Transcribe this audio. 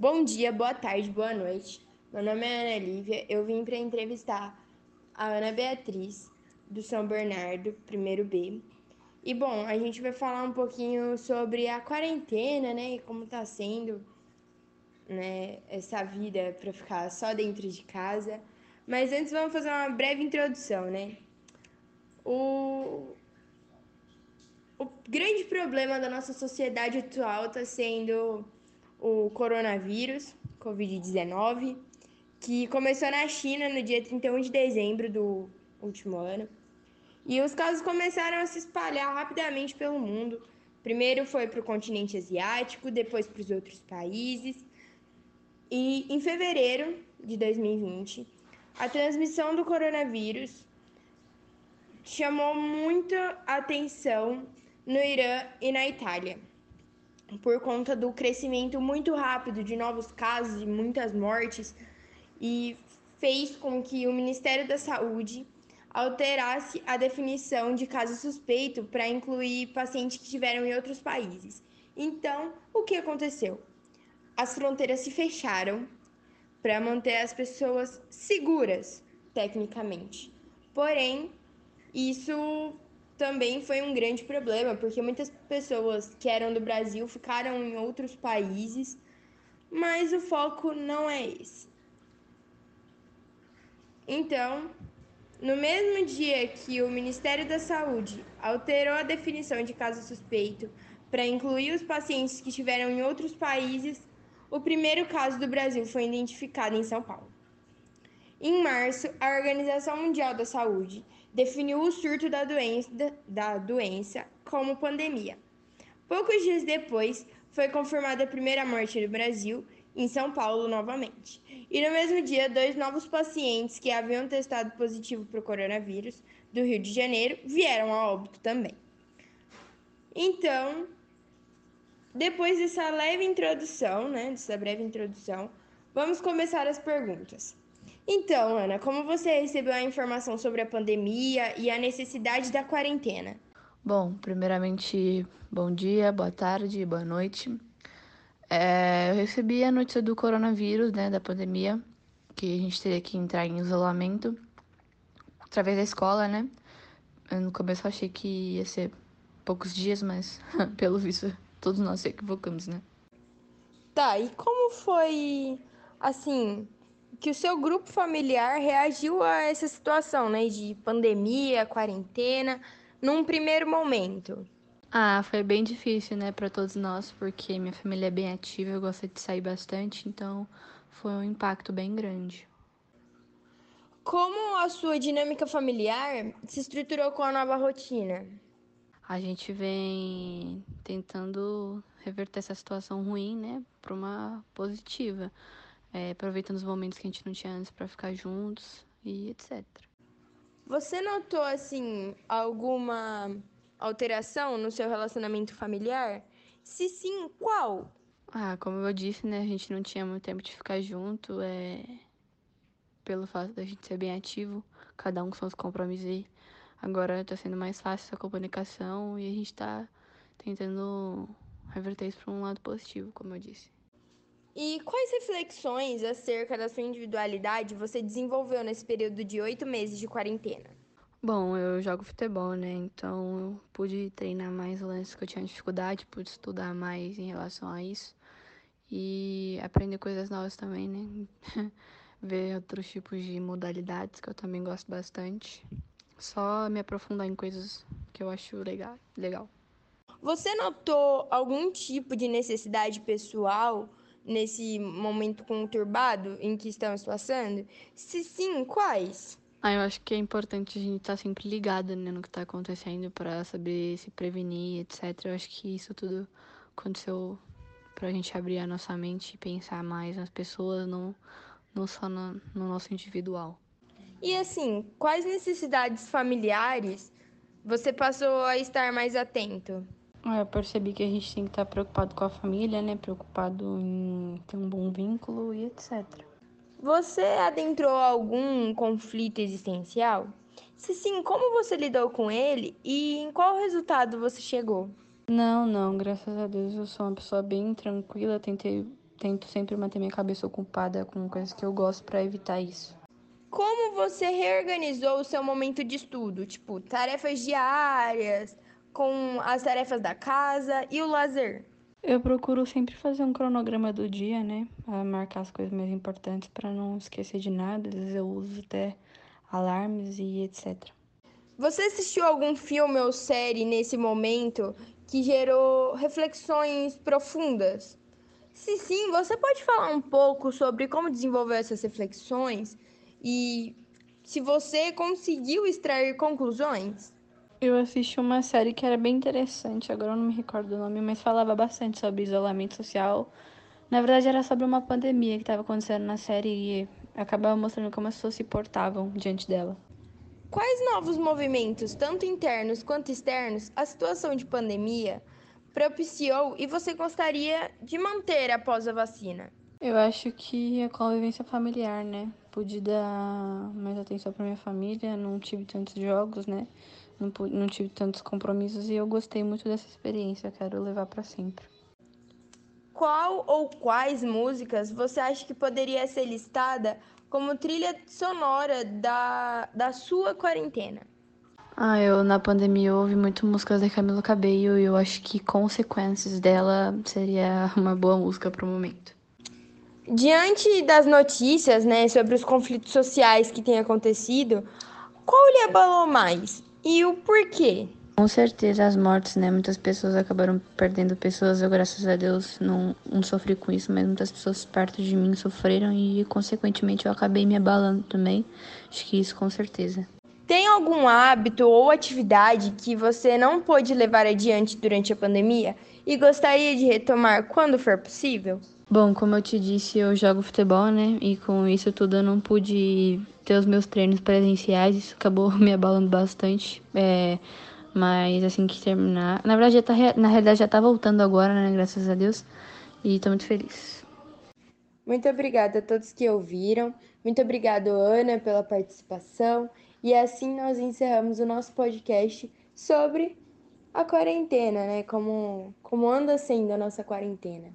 Bom dia, boa tarde, boa noite. Meu nome é Ana Lívia. Eu vim para entrevistar a Ana Beatriz, do São Bernardo, primeiro B. E bom, a gente vai falar um pouquinho sobre a quarentena, né? E como tá sendo, né, essa vida para ficar só dentro de casa. Mas antes vamos fazer uma breve introdução, né? O, o grande problema da nossa sociedade atual está sendo o coronavírus, Covid-19, que começou na China no dia 31 de dezembro do último ano. E os casos começaram a se espalhar rapidamente pelo mundo. Primeiro foi para o continente asiático, depois para os outros países. E em fevereiro de 2020, a transmissão do coronavírus chamou muita atenção no Irã e na Itália, por conta do crescimento muito rápido de novos casos e muitas mortes, e fez com que o Ministério da Saúde alterasse a definição de caso suspeito para incluir pacientes que estiveram em outros países. Então, o que aconteceu? As fronteiras se fecharam para manter as pessoas seguras, tecnicamente. Porém, isso também foi um grande problema, porque muitas pessoas que eram do Brasil ficaram em outros países, mas o foco não é esse. Então, no mesmo dia que o Ministério da Saúde alterou a definição de caso suspeito para incluir os pacientes que estiveram em outros países, o primeiro caso do Brasil foi identificado em São Paulo. Em março, a Organização Mundial da Saúde definiu o surto da doença, da doença como pandemia. Poucos dias depois, foi confirmada a primeira morte no Brasil, em São Paulo novamente. E no mesmo dia, dois novos pacientes que haviam testado positivo para o coronavírus do Rio de Janeiro vieram a óbito também. Então, depois dessa leve introdução, né, dessa breve introdução, vamos começar as perguntas. Então, Ana, como você recebeu a informação sobre a pandemia e a necessidade da quarentena? Bom, primeiramente, bom dia, boa tarde, boa noite. É, eu recebi a notícia do coronavírus, né, da pandemia, que a gente teria que entrar em isolamento através da escola, né? Eu no começo achei que ia ser poucos dias, mas pelo visto todos nós se equivocamos, né? Tá, e como foi assim que o seu grupo familiar reagiu a essa situação, né, de pandemia, quarentena, num primeiro momento? Ah, foi bem difícil, né, para todos nós, porque minha família é bem ativa, eu gosto de sair bastante, então foi um impacto bem grande. Como a sua dinâmica familiar se estruturou com a nova rotina? A gente vem tentando reverter essa situação ruim, né, para uma positiva é, aproveitando os momentos que a gente não tinha antes para ficar juntos e etc. Você notou assim alguma alteração no seu relacionamento familiar? Se sim, qual? Ah, como eu disse, né, a gente não tinha muito tempo de ficar junto, é pelo fato da gente ser bem ativo, cada um com seus compromissos. Agora tá sendo mais fácil essa comunicação e a gente tá tentando reverter isso para um lado positivo, como eu disse. E quais reflexões acerca da sua individualidade você desenvolveu nesse período de oito meses de quarentena? Bom, eu jogo futebol, né? Então eu pude treinar mais lances que eu tinha dificuldade, pude estudar mais em relação a isso e aprender coisas novas também, né? Ver outros tipos de modalidades que eu também gosto bastante. Só me aprofundar em coisas que eu acho legal. legal. Você notou algum tipo de necessidade pessoal nesse momento conturbado em que estamos passando? Se sim, quais? Ah, eu acho que é importante a gente estar tá sempre ligado né, no que está acontecendo para saber se prevenir, etc. Eu acho que isso tudo aconteceu para a gente abrir a nossa mente e pensar mais nas pessoas, não, não só no, no nosso individual. E assim, quais necessidades familiares você passou a estar mais atento? Eu percebi que a gente tem que estar preocupado com a família, né? Preocupado em ter um bom vínculo e etc. Você adentrou algum conflito existencial? Se sim, como você lidou com ele e em qual resultado você chegou? Não, não, graças a Deus eu sou uma pessoa bem tranquila, tentei tento sempre manter minha cabeça ocupada com coisas que eu gosto para evitar isso. Como você reorganizou o seu momento de estudo? Tipo, tarefas diárias, com as tarefas da casa e o lazer? Eu procuro sempre fazer um cronograma do dia, né? marcar as coisas mais importantes para não esquecer de nada. Às vezes eu uso até alarmes e etc. Você assistiu algum filme ou série nesse momento que gerou reflexões profundas? Se sim, você pode falar um pouco sobre como desenvolver essas reflexões e se você conseguiu extrair conclusões? Eu assisti uma série que era bem interessante, agora eu não me recordo o nome, mas falava bastante sobre isolamento social. Na verdade, era sobre uma pandemia que estava acontecendo na série e acabava mostrando como as pessoas se portavam diante dela. Quais novos movimentos, tanto internos quanto externos, a situação de pandemia propiciou e você gostaria de manter após a vacina? Eu acho que a convivência familiar, né? Pude dar mais atenção para minha família, não tive tantos jogos, né? Não, pude, não tive tantos compromissos e eu gostei muito dessa experiência, quero levar para sempre. Qual ou quais músicas você acha que poderia ser listada como trilha sonora da, da sua quarentena? Ah, eu na pandemia ouvi muito músicas da Camila Cabello e eu acho que Consequências dela seria uma boa música para o momento. Diante das notícias, né, sobre os conflitos sociais que têm acontecido, qual lhe abalou mais e o porquê? Com certeza as mortes, né? Muitas pessoas acabaram perdendo pessoas. Eu, graças a Deus, não, não sofri com isso, mas muitas pessoas perto de mim sofreram e, consequentemente, eu acabei me abalando também. Acho que isso com certeza. Tem algum hábito ou atividade que você não pôde levar adiante durante a pandemia e gostaria de retomar quando for possível? Bom, como eu te disse, eu jogo futebol, né? E com isso tudo eu não pude ter os meus treinos presenciais, isso acabou me abalando bastante. É, mas assim que terminar. Na verdade, já tá, na realidade já tá voltando agora, né? Graças a Deus. E tô muito feliz. Muito obrigada a todos que ouviram. Muito obrigado, Ana, pela participação. E assim nós encerramos o nosso podcast sobre a quarentena, né? Como, como anda sendo a nossa quarentena.